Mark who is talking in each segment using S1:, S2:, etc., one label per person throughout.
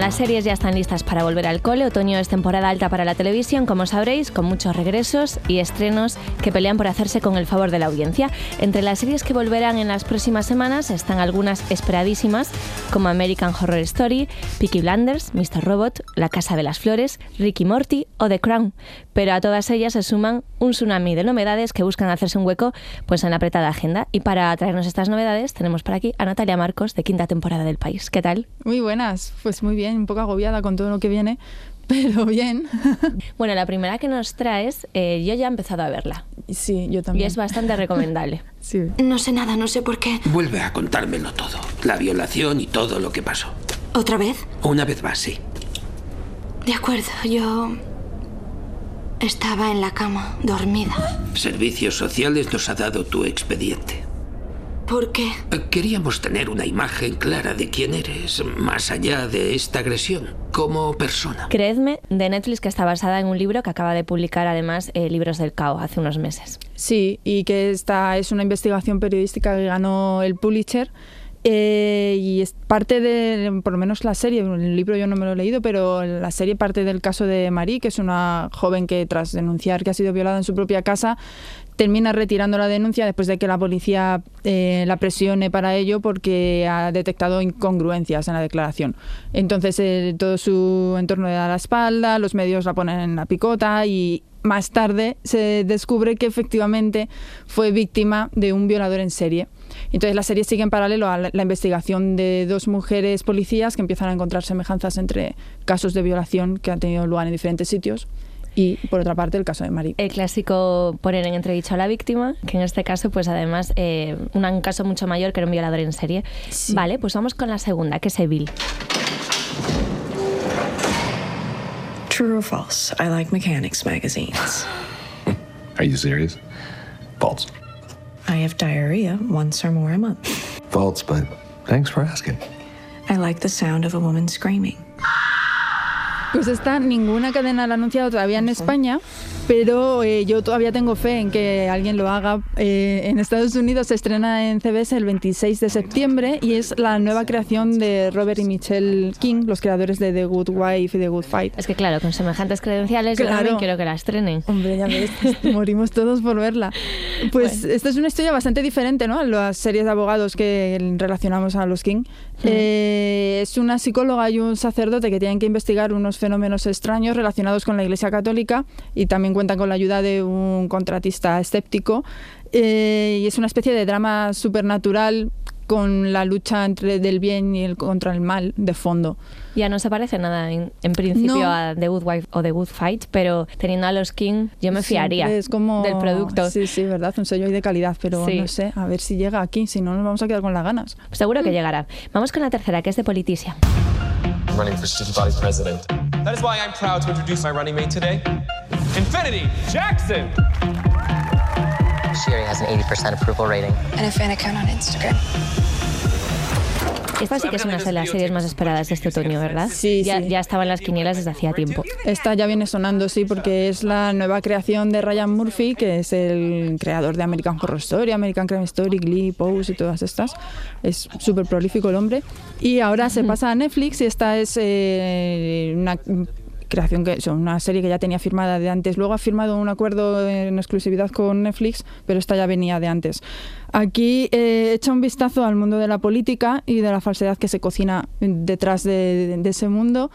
S1: Las series ya están listas para volver al cole. Otoño es temporada alta para la televisión, como sabréis, con muchos regresos y estrenos que pelean por hacerse con el favor de la audiencia. Entre las series que volverán en las próximas semanas están algunas esperadísimas, como American Horror Story, Peaky Blinders, Mr. Robot, La Casa de las Flores, Ricky Morty o The Crown. Pero a todas ellas se suman un tsunami de novedades que buscan hacerse un hueco pues en la apretada agenda. Y para traernos estas novedades tenemos por aquí a Natalia Marcos, de quinta temporada del país. ¿Qué tal?
S2: Muy buenas, pues muy bien un poco agobiada con todo lo que viene, pero bien.
S1: bueno, la primera que nos traes, eh, yo ya he empezado a verla.
S2: Sí, yo también.
S1: Y es bastante recomendable.
S2: sí.
S3: No sé nada, no sé por qué.
S4: Vuelve a contármelo todo. La violación y todo lo que pasó.
S3: ¿Otra vez?
S4: Una vez más, sí.
S3: De acuerdo, yo... Estaba en la cama, dormida.
S4: Servicios Sociales nos ha dado tu expediente.
S3: ¿Por qué?
S4: Queríamos tener una imagen clara de quién eres, más allá de esta agresión, como persona.
S1: Creedme, de Netflix, que está basada en un libro que acaba de publicar además eh, Libros del Cao hace unos meses.
S2: Sí, y que esta es una investigación periodística que ganó el Pulitzer. Eh, y es parte de, por lo menos la serie, el libro yo no me lo he leído, pero la serie parte del caso de Marie, que es una joven que tras denunciar que ha sido violada en su propia casa, termina retirando la denuncia después de que la policía eh, la presione para ello porque ha detectado incongruencias en la declaración. Entonces eh, todo su entorno le da la espalda, los medios la ponen en la picota y más tarde se descubre que efectivamente fue víctima de un violador en serie. Entonces la serie sigue en paralelo a la, la investigación de dos mujeres policías que empiezan a encontrar semejanzas entre casos de violación que han tenido lugar en diferentes sitios y por otra parte el caso de Marie.
S1: El clásico poner en entredicho a la víctima, que en este caso pues además eh, un caso mucho mayor que era un violador en serie.
S2: Sí.
S1: Vale, pues vamos con la segunda, que es Evil.
S5: True or false? I like mechanics magazines.
S6: Are you serious? False.
S5: I have diarrhea once or more a month.
S6: False, but thanks for asking.
S5: I like the sound of a woman screaming.
S2: Pues esta ninguna cadena la ha anunciado todavía en España, pero eh, yo todavía tengo fe en que alguien lo haga. Eh, en Estados Unidos se estrena en CBS el 26 de septiembre y es la nueva creación de Robert y Michelle King, los creadores de The Good Wife y The Good Fight.
S1: Es que claro, con semejantes credenciales yo
S2: Claro.
S1: también quiero que la estrenen.
S2: Hombre, ya ves, morimos todos por verla. Pues esta es una historia bastante diferente, ¿no? A las series de abogados que relacionamos a los King. Eh, es una psicóloga y un sacerdote que tienen que investigar unos fenómenos extraños relacionados con la Iglesia Católica y también cuentan con la ayuda de un contratista escéptico. Eh, y es una especie de drama supernatural con la lucha entre del bien y el contra el mal de fondo.
S1: Ya no se parece nada en, en principio
S2: No.
S1: a The Good Wife o The Good Fight, pero teniendo a los King yo me fiaría
S2: Es como
S1: del producto.
S2: Sí, sí, verdad, un sello de calidad, pero
S1: Sí.
S2: no sé, a ver si llega aquí, si no nos vamos a quedar con las ganas.
S1: Seguro que llegará. Vamos con la tercera, que es de Politicia.
S7: Running for student body president. That is why I'm proud to introduce my running mate today, Infinity Jackson.
S8: She already has an 80% approval rating.
S3: And a fan account on Instagram.
S1: Esta sí que es una de las series más esperadas de este otoño, ¿verdad?
S2: Sí,
S1: ya,
S2: sí.
S1: ya estaba en las quinielas desde hacía tiempo.
S2: Esta ya viene sonando, sí, porque es la nueva creación de Ryan Murphy, que es el creador de American Horror Story, American Crime Story, Glee, Pose y todas estas. Es súper prolífico el hombre. Y ahora se pasa a Netflix y esta es eh, una creación que son una serie que ya tenía firmada de antes. Luego ha firmado un acuerdo en exclusividad con Netflix, pero esta ya venía de antes. Aquí eh, echa un vistazo al mundo de la política y de la falsedad que se cocina detrás de, ese mundo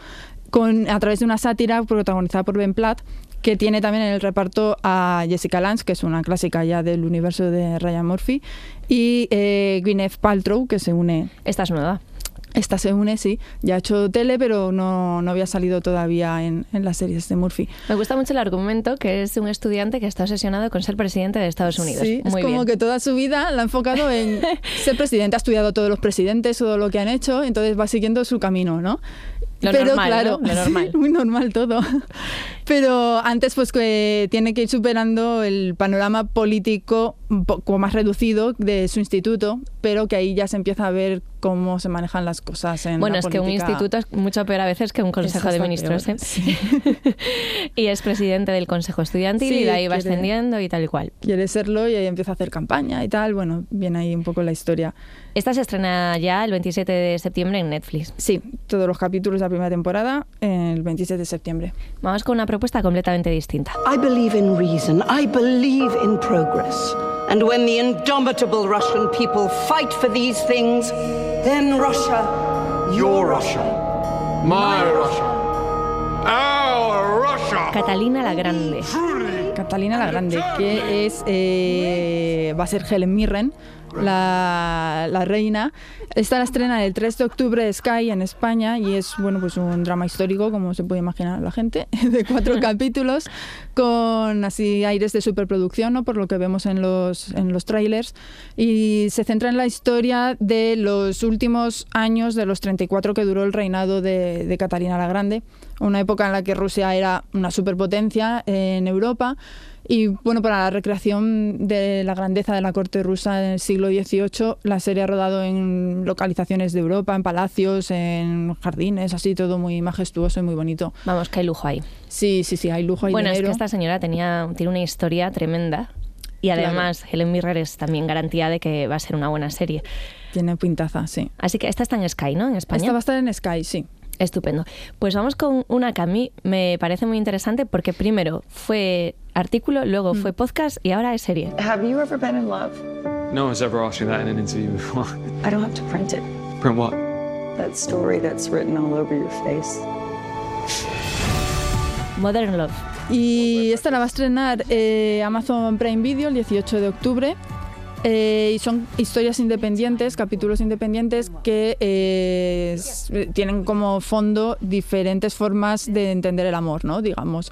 S2: con, a través de una sátira protagonizada por Ben Platt, que tiene también en el reparto a Jessica Lange, que es una clásica ya del universo de Ryan Murphy, y eh, Gwyneth Paltrow, que se une
S1: Esta es nueva.
S2: Esta se une, sí. Ya ha hecho tele, pero no, no había salido todavía en, en las series de Murphy.
S1: Me gusta mucho el argumento que es un estudiante que está obsesionado con ser presidente de Estados Unidos.
S2: Sí, es como
S1: bien.
S2: que toda su vida la ha enfocado en ser presidente. Ha estudiado todos los presidentes, todo lo que han hecho, entonces va siguiendo su camino, ¿no?
S1: Lo
S2: Pero
S1: normal,
S2: claro,
S1: ¿no? Lo normal.
S2: muy normal todo. Pero antes pues que tiene que ir superando el panorama político un poco más reducido de su instituto, pero que ahí ya se empieza a ver cómo se manejan las cosas en
S1: Bueno,
S2: la
S1: es que un instituto es mucho peor a veces que un consejo de ministros.
S2: peor,
S1: ¿eh? y es presidente del consejo estudiantil
S2: Sí,
S1: y de ahí va
S2: quiere-
S1: ascendiendo y tal y cual.
S2: Quiere serlo y ahí empieza a hacer campaña y tal. Bueno, viene ahí un poco la historia.
S1: Esta se estrena ya el 27 de septiembre en Netflix.
S2: Sí, todos los capítulos de la primera temporada el 27 de septiembre.
S1: Vamos con una propuesta completamente distinta.
S9: I believe in reason. I believe in progress. And when the indomitable Russian people fight for these things, then Russia, your Russia,
S7: My Russia. Our Russia.
S1: Catalina la Grande.
S2: Catalina la Grande, que es eh, va a ser Helen Mirren, la, la reina. Esta la estrena el 3 de octubre Sky en España y es bueno pues un drama histórico, como se puede imaginar la gente, de cuatro capítulos con así aires de superproducción, ¿no? por lo que vemos en los, en los trailers. Y se centra en la historia de los últimos años de los 34 que duró el reinado de, de Catalina la Grande, una época en la que Rusia era una superpotencia en Europa. Y bueno, para la recreación de la grandeza de la corte rusa en el siglo XVIII, la serie ha rodado en localizaciones de Europa, en palacios, en jardines, así todo muy majestuoso y muy bonito.
S1: Vamos, que hay lujo ahí.
S2: Sí, sí, sí, hay lujo, hay
S1: bueno, es
S2: dinero.
S1: que esta señora tenía, tiene una historia tremenda. Y
S2: Claro.
S1: además, Helen Mirren es también garantía de que va a ser una buena serie.
S2: Tiene pintaza, sí.
S1: Así que esta está en Sky, ¿no? En España.
S2: Esta va a estar en Sky, sí.
S1: Estupendo. Pues vamos con una que a mí me parece muy interesante porque primero fue artículo, luego
S2: Mm.
S1: fue podcast y ahora es serie.
S10: Have you ever been in love?
S7: No one's ever asked you that in an interview before.
S10: I don't have to print it.
S7: Print what?
S10: That story that's written all over your face.
S1: Modern Love.
S2: Y esta la va a estrenar eh, Amazon Prime Video el 18 de octubre. Eh, y son historias independientes, capítulos independientes que eh, tienen como fondo diferentes formas de entender el amor, ¿no? Digamos.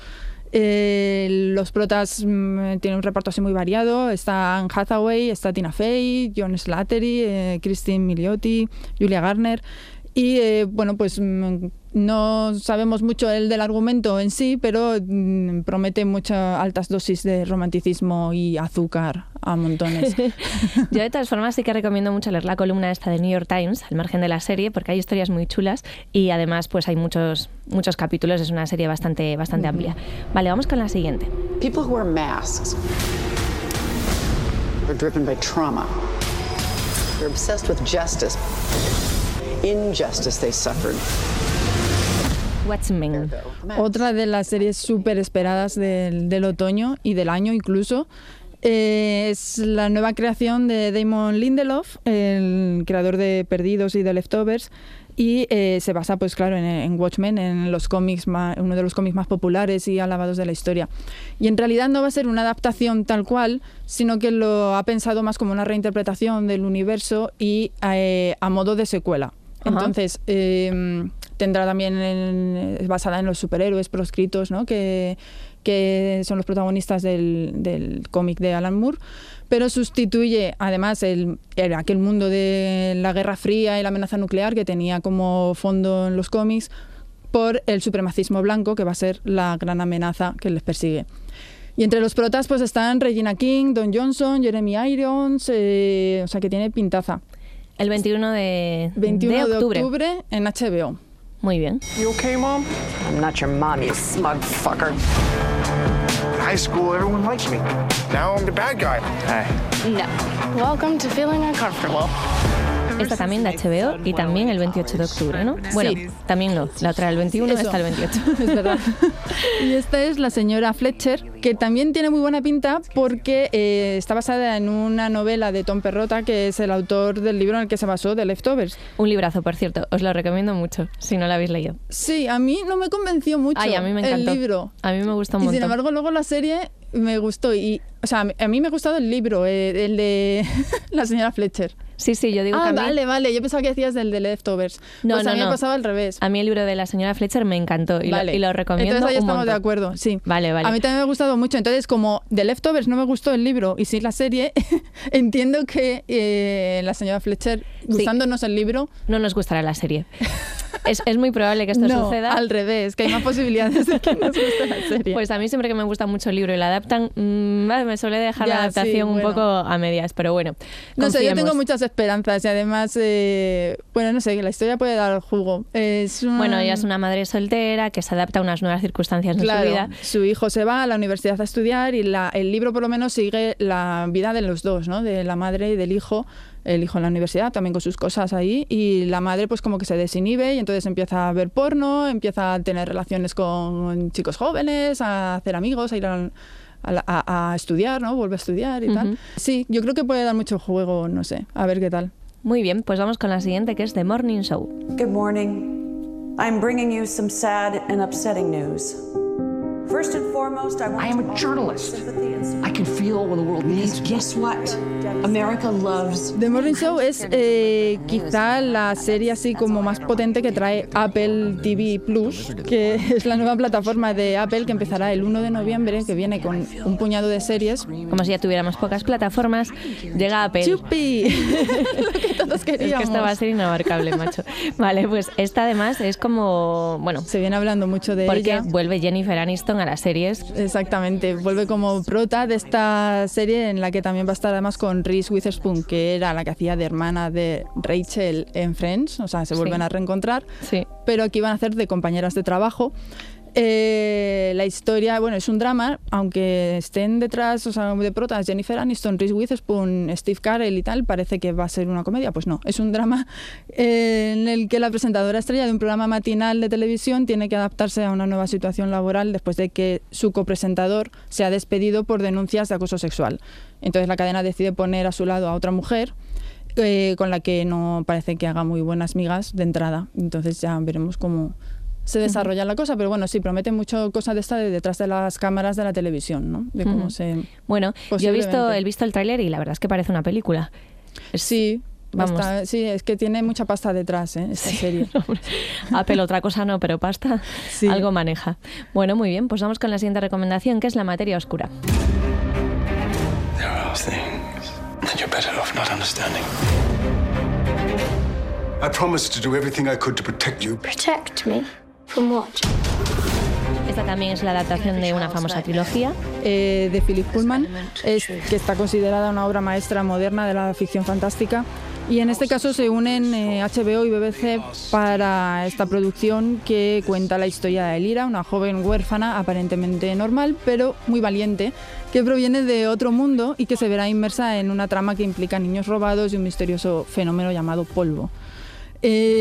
S2: Eh, los protas mm, tienen un reparto así muy variado. Está Anne Hathaway, está Tina Fey, John Slattery, eh, Christine Milioti, Julia Garner. Y eh, bueno, pues mm, no sabemos mucho el del argumento en sí, pero mm, promete muchas altas dosis de romanticismo y azúcar a montones.
S1: Yo de todas formas sí que recomiendo mucho leer la columna esta de New York Times, al margen de la serie, porque hay historias muy chulas y además pues hay muchos, muchos capítulos, es una serie bastante, bastante amplia. Vale, vamos con la siguiente.
S10: People who wear masks are driven by trauma. They're obsessed with justice. Injustice they suffered.
S1: Watchmen.
S2: Otra de las series súper esperadas del, del otoño y del año incluso. Es la nueva creación de Damon Lindelof, el creador de Perdidos y de Leftovers, y eh, se basa, pues claro, en, en Watchmen, en los cómics, uno de los cómics más populares y alabados de la historia. Y en realidad no va a ser una adaptación tal cual, sino que lo ha pensado más como una reinterpretación del universo y eh, a modo de secuela. Entonces, eh, tendrá también en- basada en los superhéroes proscritos, ¿no? que, que son los protagonistas del, del cómic de Alan Moore, pero sustituye además el, el- aquel mundo de la Guerra Fría y la amenaza nuclear que tenía como fondo en los cómics por el supremacismo blanco, que va a ser la gran amenaza que les persigue. Y entre los protas pues están Regina King, Don Johnson, Jeremy Irons, eh, o sea que tiene pintaza.
S1: El 21 de,
S2: 21
S1: de octubre.
S2: de octubre en HBO.
S1: Muy bien.
S10: You okay, Mom? I'm not your mom, you smug fucker.
S11: In high school, everyone liked me. Now I'm the bad guy. Hey.
S3: No. Welcome to feeling uncomfortable.
S1: Esta también de HBO y también el 28 de octubre, ¿no? Bueno,
S2: Sí.
S1: también no. La otra el 21,
S2: Eso.
S1: esta el 28.
S2: es verdad. y esta es la señora Fletcher, que también tiene muy buena pinta porque eh, está basada en una novela de Tom Perrotta, que es el autor del libro en el que se basó, de Leftovers.
S1: Un librazo, por cierto. Os lo recomiendo mucho, si no lo habéis leído.
S2: Sí, a mí no me convenció mucho
S1: Ay, a mí me
S2: el
S1: encantó.
S2: libro.
S1: A mí me gusta un
S2: Y
S1: montón.
S2: sin embargo, luego la serie me gustó. Y, o sea, a mí me ha gustado el libro, eh, el de la señora Fletcher.
S1: Sí, sí, yo digo que
S2: Ah,
S1: a mí-
S2: vale, vale. Yo pensaba que decías del de Leftovers.
S1: No,
S2: pues
S1: no,
S2: a mí
S1: no.
S2: me pasaba al revés.
S1: A mí el libro de la señora Fletcher me encantó y,
S2: Vale.
S1: lo, y lo recomiendo
S2: Entonces ahí
S1: un
S2: estamos de acuerdo, sí.
S1: Vale, vale.
S2: A mí también me ha gustado mucho. Entonces, como de Leftovers no me gustó el libro y sí la serie, entiendo que eh, la señora Fletcher, gustándonos el libro,
S1: No nos gustará la serie. Es, es muy probable que esto
S2: no,
S1: suceda.
S2: al revés, que hay más posibilidades de que nos guste la serie.
S1: Pues a mí siempre que me gusta mucho el libro y la adaptan, mm, me suele dejar
S2: Ya,
S1: la adaptación
S2: sí,
S1: un
S2: bueno.
S1: poco a medias, pero bueno.
S2: No sé, yo tengo muchas esperanzas y además, eh, bueno, no sé, que la historia puede dar jugo. Es un-
S1: Bueno, ella es una madre soltera que se adapta a unas nuevas circunstancias de
S2: Claro,
S1: su vida.
S2: su hijo se va a la universidad a estudiar y la- el libro por lo menos sigue la vida de los dos, ¿no? De la madre y del hijo. El hijo en la universidad, también con sus cosas ahí, y la madre pues como que se desinhibe y entonces empieza a ver porno, empieza a tener relaciones con chicos jóvenes, a hacer amigos, a ir a, a estudiar, ¿no? Vuelve a estudiar y tal. Sí, yo creo que puede dar mucho juego, no sé, a ver qué tal.
S1: Muy bien, pues vamos con la siguiente que es The Morning Show.
S12: Good morning. I'm bringing you some sad and upsetting news. First and foremost, I want
S10: I am a journalist. I can feel when the world needs.
S12: Guess what? America loves
S2: The Morning Show es eh, quizá la serie así como más potente que trae Apple TV Plus, que es la nueva plataforma de Apple que empezará el 1 de noviembre, que viene con un puñado de series.
S1: Como si ya tuviéramos pocas plataformas, llega Apple.
S2: ¡Chupi! Lo que todos
S1: Es que
S2: queríamos.
S1: esta va a ser inabarcable, macho. Vale, pues esta además es como, bueno,
S2: Se viene hablando mucho de
S1: porque
S2: ella.
S1: vuelve Jennifer Aniston a las series.
S2: Exactamente, vuelve como prota de esta serie en la que también va a estar además con Reese Witherspoon, que era la que hacía de hermana de Rachel en Friends, o sea, se vuelven
S1: Sí.
S2: a reencontrar.
S1: Sí.
S2: pero aquí van a hacer de compañeras de trabajo. Eh, la historia, bueno, es un drama, aunque estén detrás, o sea, de protas Jennifer Aniston, Reese Witherspoon, Steve Carell y tal, parece que va a ser una comedia. Pues no, es un drama eh, en el que la presentadora estrella de un programa matinal de televisión tiene que adaptarse a una nueva situación laboral después de que su copresentador se ha despedido por denuncias de acoso sexual. Entonces la cadena decide poner a su lado a otra mujer eh, con la que no parece que haga muy buenas migas de entrada. Entonces ya veremos cómo se desarrolla la cosa, pero bueno, sí, promete mucho cosa de esta de detrás de las cámaras de la televisión, ¿no? De cómo se...
S1: Bueno, yo he visto, he visto el tráiler y la verdad es que parece una película. Es-
S2: Sí,
S1: Vamos.
S2: está- sí, es que tiene mucha pasta detrás, ¿eh? Esta serie.
S1: Apple otra cosa no, pero pasta
S2: Sí.
S1: algo maneja. Bueno, muy bien, pues vamos con la siguiente recomendación, que es la materia oscura.
S13: There are things that you're better off not understanding.
S14: I promised to do everything I could to protect you.
S15: Protect me? From what?
S1: Esta también es la adaptación de una famosa trilogía.
S2: eh, de Philip Pullman, es, que está considerada una obra maestra moderna de la ficción fantástica. Y en este caso se unen eh, HBO y BBC para esta producción que cuenta la historia de Elira, una joven huérfana aparentemente normal, pero muy valiente, que proviene de otro mundo y que se verá inmersa en una trama que implica niños robados y un misterioso fenómeno llamado polvo. Eh,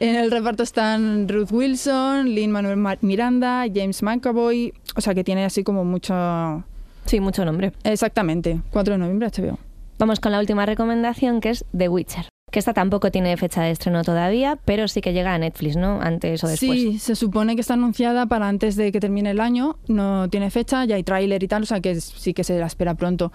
S2: En el reparto están Ruth Wilson, Lin Manuel Ma- Miranda, James McAvoy, o sea que tiene así como mucho...
S1: Sí, mucho nombre.
S2: Exactamente, 4 de noviembre HBO.
S1: Vamos con la última recomendación, que es The Witcher. Que esta tampoco tiene fecha de estreno todavía, pero sí que llega a Netflix, ¿no? Antes o después.
S2: Sí, se supone que está anunciada para antes de que termine el año, no tiene fecha, ya hay tráiler y tal, o sea que sí que se la espera pronto.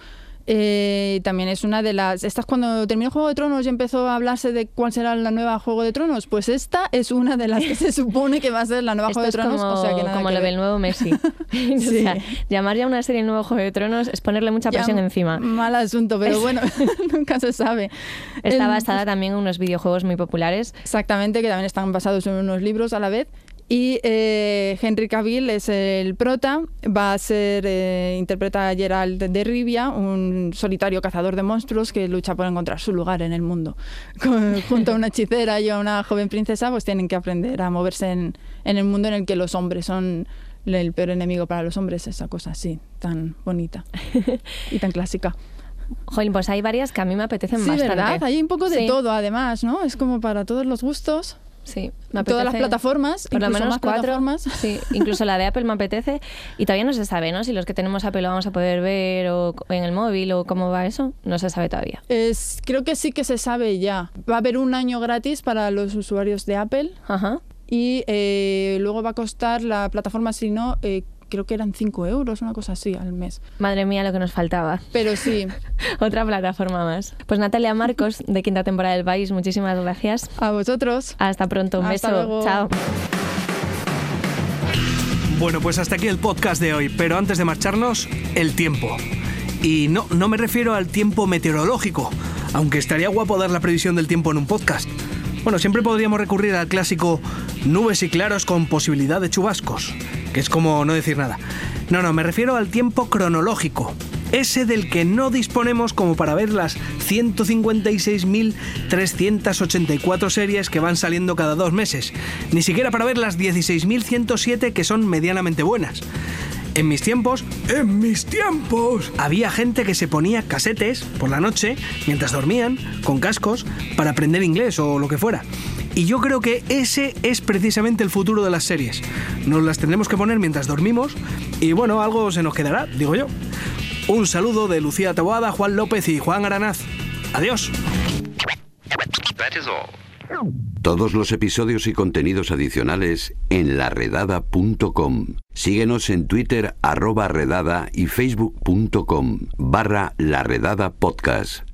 S2: Eh, también es una de las... Estas cuando terminó Juego de Tronos y empezó a hablarse de cuál será la nueva Juego de Tronos, pues esta es una de las que se supone que va a ser la nueva
S1: Esto
S2: Juego de
S1: es
S2: Tronos,
S1: como,
S2: o sea que nada
S1: como
S2: que
S1: lo
S2: ver.
S1: del nuevo Messi. o sea, llamar ya a una serie el nuevo Juego de Tronos es ponerle mucha
S2: Ya,
S1: presión encima.
S2: Mal asunto, pero bueno, nunca se sabe.
S1: Está basada también en unos videojuegos muy populares.
S2: Exactamente, que también están basados en unos libros a la vez. Y eh, Henry Cavill es el prota, va a ser, eh, interpreta a Gerald de Rivia, un solitario cazador de monstruos que lucha por encontrar su lugar en el mundo. Con- junto a una hechicera y a una joven princesa, pues tienen que aprender a moverse en, en el mundo en el que los hombres son el peor enemigo para los hombres, esa cosa así, tan bonita y tan clásica.
S1: Jolín, pues hay varias que a mí me apetecen
S2: Sí,
S1: bastante.
S2: ¿verdad? Hay un poco de
S1: Sí.
S2: todo, además, ¿no? Es como para todos los gustos.
S1: Sí, me
S2: Todas las
S1: apetece-
S2: plataformas,
S1: por lo menos
S2: más
S1: cuatro.
S2: plataformas.
S1: Sí, incluso la de Apple me apetece. Y todavía no se sabe, ¿no? Si los que tenemos Apple lo vamos a poder ver o en el móvil o cómo va eso. No se sabe todavía.
S2: Es, creo que sí que se sabe ya. Va a haber un año gratis para los usuarios de Apple.
S1: Ajá.
S2: Y eh, luego va a costar la plataforma, si no, eh, creo que eran 5 euros, una cosa así al mes.
S1: Madre mía, lo que nos faltaba.
S2: Pero sí.
S1: Otra plataforma más. Pues Natalia Marcos, de Quinta Temporada del País, muchísimas gracias.
S2: A vosotros.
S1: Hasta pronto, un
S2: Hasta
S1: beso.
S2: luego.
S1: Chao.
S16: Bueno, pues hasta aquí el podcast de hoy, pero antes de marcharnos, el tiempo. Y no, no me refiero al tiempo meteorológico, aunque estaría guapo dar la previsión del tiempo en un podcast. Bueno, siempre podríamos recurrir al clásico nubes y claros con posibilidad de chubascos, que es como no decir nada. No, no, me refiero al tiempo cronológico, ese del que no disponemos como para ver las 156.384 series que van saliendo cada dos meses, ni siquiera para ver las 16.107 que son medianamente buenas. En mis tiempos, en mis tiempos, había gente que se ponía casetes por la noche mientras dormían, con cascos, para aprender inglés o lo que fuera. Y yo creo que ese es precisamente el futuro de las series. Nos las tendremos que poner mientras dormimos y bueno, algo se nos quedará, digo yo. Un saludo de Lucía Taboada, Juan López y Juan Aranaz. Adiós.
S17: Todos los episodios y contenidos adicionales en laredada.com. Síguenos en Twitter arroba redada y facebook.com barra laredada podcast.